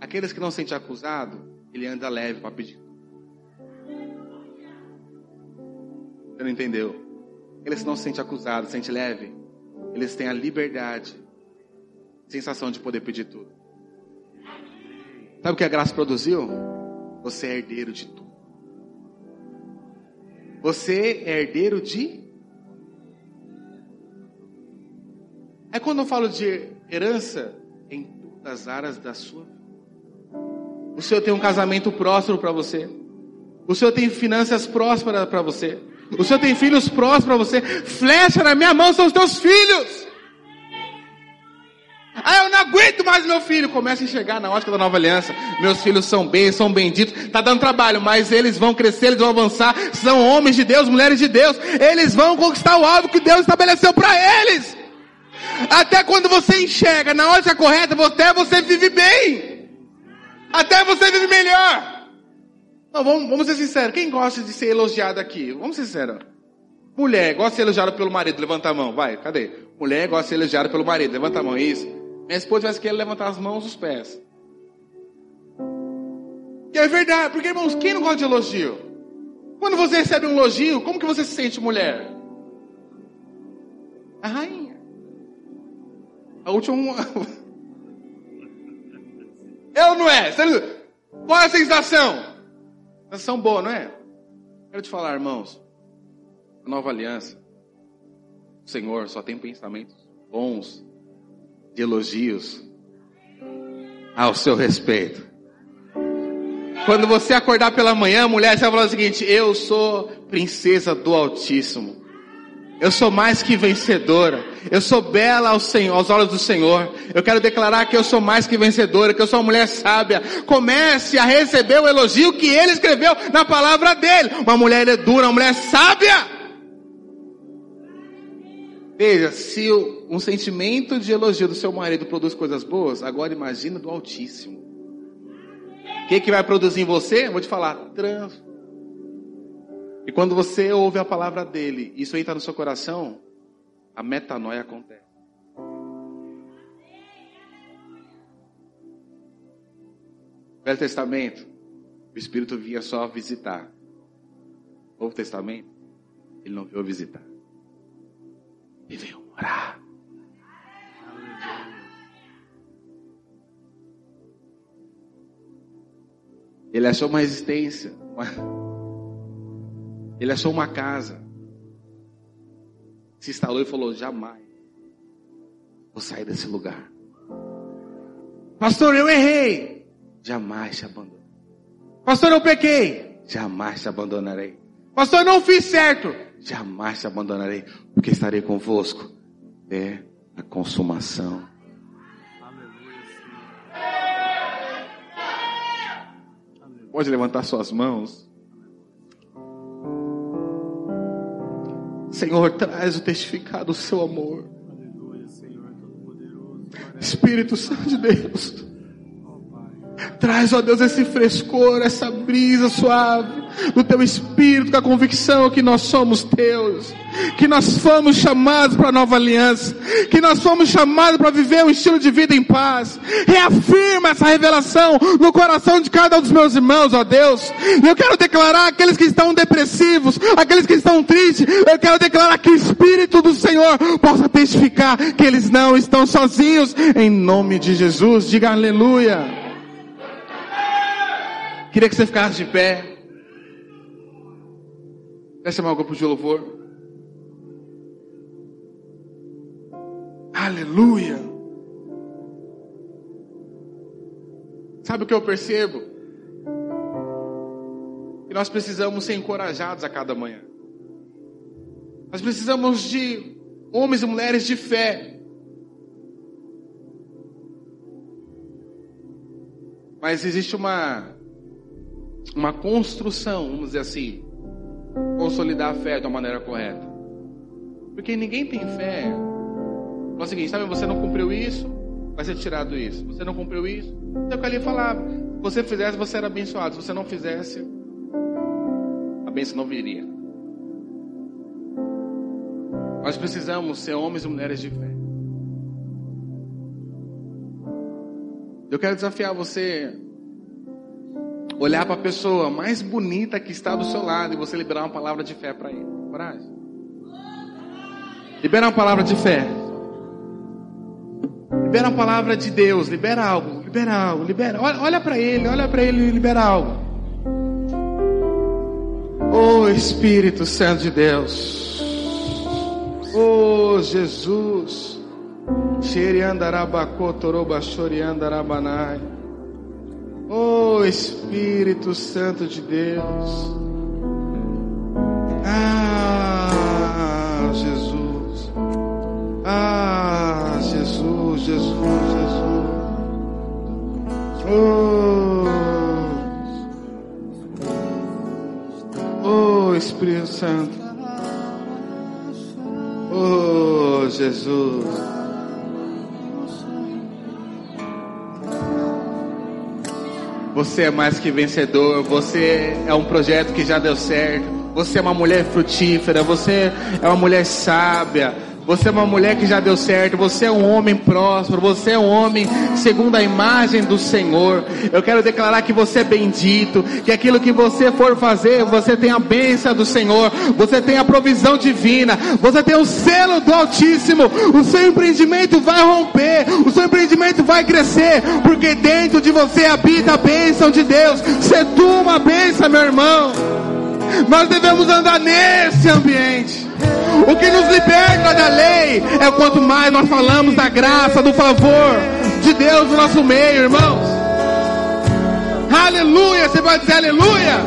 Aqueles que não sentem acusado, ele anda leve para pedir. Você não entendeu? Que não se sentem acusados, sentem leve, eles têm a liberdade, sensação de poder pedir tudo. Sabe o que a graça produziu? Você é herdeiro de tudo. Você é herdeiro de. É quando eu falo de herança em todas as áreas da sua vida. O Senhor tem um casamento próspero para você. O Senhor tem finanças prósperas para você. O Senhor tem filhos prósperos para você. Flecha na minha mão são os teus filhos. Ah, eu não aguento mais meu filho. Começa a enxergar na ótica da nova aliança. Meus filhos são bem, são benditos. Está dando trabalho, mas eles vão crescer, eles vão avançar. São homens de Deus, mulheres de Deus. Eles vão conquistar o alvo que Deus estabeleceu para eles. Até quando você enxerga na ótica correta, até você vive bem. Até você vive melhor. Não, vamos, vamos ser sinceros. Quem gosta de ser elogiado aqui? Vamos ser sinceros. Mulher gosta de ser elogiada pelo marido. Levanta a mão. Vai, cadê? Mulher gosta de ser elogiada pelo marido. Levanta a mão. Isso. Minha esposa vai querer levantar as mãos e os pés. E é verdade. Porque, irmãos, quem não gosta de elogio? Quando você recebe um elogio, como que você se sente mulher? A rainha. A última. Eu *laughs* não é? Qual é a sensação? Sensação boa, não é? Quero te falar, irmãos. A nova aliança. O Senhor só tem pensamentos bons, de elogios ao seu respeito. Quando você acordar pela manhã, mulher, você vai falar o seguinte: Eu sou princesa do Altíssimo. Eu sou mais que vencedora. Eu sou bela aos, Senhor, aos olhos do Senhor. Eu quero declarar que eu sou mais que vencedora, que eu sou uma mulher sábia. Comece a receber o elogio que ele escreveu na palavra dele. Uma mulher é dura, uma mulher sábia. Veja, se um sentimento de elogio do seu marido produz coisas boas, agora imagina do Altíssimo. O que, que vai produzir em você? Vou te falar, transformação e quando você ouve a palavra dele, isso entra no seu coração, a metanoia acontece. Velho Testamento, o Espírito vinha só visitar. Novo Testamento, ele não veio visitar. Ele veio morar. Ele achou uma resistência. Uma ele achou uma casa. Se instalou e falou: jamais vou sair desse lugar. Pastor, eu errei. Jamais te abandonarei. Pastor, eu pequei. Jamais te abandonarei. Pastor, eu não fiz certo. Jamais te abandonarei, porque estarei convosco até a consumação. Pode levantar suas mãos. Senhor, traz o testificado do seu amor. Espírito Santo de Deus. Traz, ó Deus, esse frescor, essa brisa suave do teu espírito, com a convicção que nós somos teus, que nós fomos chamados para a nova aliança, que nós fomos chamados para viver um estilo de vida em paz. Reafirma essa revelação no coração de cada um dos meus irmãos, ó Deus. Eu quero declarar aqueles que estão depressivos, aqueles que estão tristes, eu quero declarar que o Espírito do Senhor possa testificar que eles não estão sozinhos, em nome de Jesus. Diga aleluia. Queria que você ficasse de pé. Quer chamar o grupo de louvor? Aleluia. Sabe o que eu percebo? Que nós precisamos ser encorajados a cada manhã. Nós precisamos de homens e mulheres de fé. Mas existe uma uma construção, vamos dizer assim, consolidar a fé de uma maneira correta. Porque ninguém tem fé. Fala o seguinte, sabe, você não cumpriu isso, vai ser tirado isso. Você não cumpriu isso? Então o que ali falava. Se você fizesse, você era abençoado. Se você não fizesse, a bênção não viria. Nós precisamos ser homens e mulheres de fé. Eu quero desafiar você olhar para a pessoa mais bonita que está do seu lado e você liberar uma palavra de fé para ele. Coragem. Libera uma palavra de fé. Libera uma palavra de Deus. Libera algo. Libera algo. Libera. Olha, olha para ele. Olha para ele e libera algo. Oh Espírito Santo de Deus. Oh Jesus. Oh Espírito Santo de Deus. Ah, Jesus. Ah, Jesus, Jesus, Jesus. Oh, oh Espírito Santo. Oh, Jesus. Você é mais que vencedor. Você é um projeto que já deu certo. Você é uma mulher frutífera. Você é uma mulher sábia. Você é uma mulher que já deu certo. Você é um homem próspero. Você é um homem segundo a imagem do Senhor. Eu quero declarar que você é bendito. Que aquilo que você for fazer, você tem a bênção do Senhor. Você tem a provisão divina. Você tem o selo do Altíssimo. O seu empreendimento vai romper. O seu empreendimento vai crescer. Porque dentro de você habita a bênção de Deus. Tu uma bênção, meu irmão. Nós devemos andar nesse ambiente. O que nos liberta da lei é quanto mais nós falamos da graça, do favor de Deus no nosso meio, irmãos. Aleluia, você vai dizer aleluia.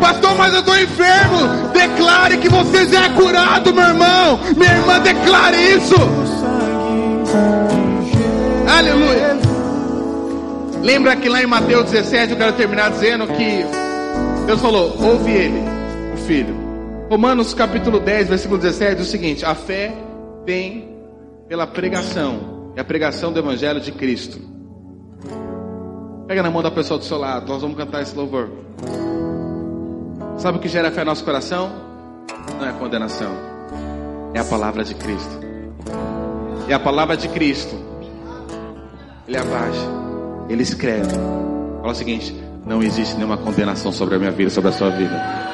Pastor, mas eu estou enfermo. Declare que você já é curado, meu irmão. Minha irmã, declare isso. Aleluia. Lembra que lá em Mateus 17 eu quero terminar dizendo que Deus falou: ouve ele, o filho. Romanos capítulo 10, versículo 17 diz o seguinte: a fé vem pela pregação, e a pregação do evangelho de Cristo. Pega na mão da pessoa do seu lado, nós vamos cantar esse louvor. Sabe o que gera fé no nosso coração? Não é condenação, é a palavra de Cristo. É a palavra de Cristo. Ele abaixa, ele escreve. Fala o seguinte: não existe nenhuma condenação sobre a minha vida, sobre a sua vida.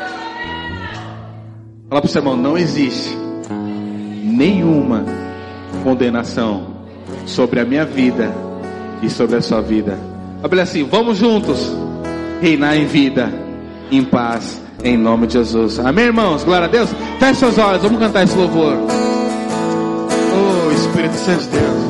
Fala para o seu irmão, não existe nenhuma condenação sobre a minha vida e sobre a sua vida. Fala assim, vamos juntos reinar em vida, em paz, em nome de Jesus. Amém, irmãos? Glória a Deus. Feche seus olhos, vamos cantar esse louvor. Oh, Espírito Santo de Deus.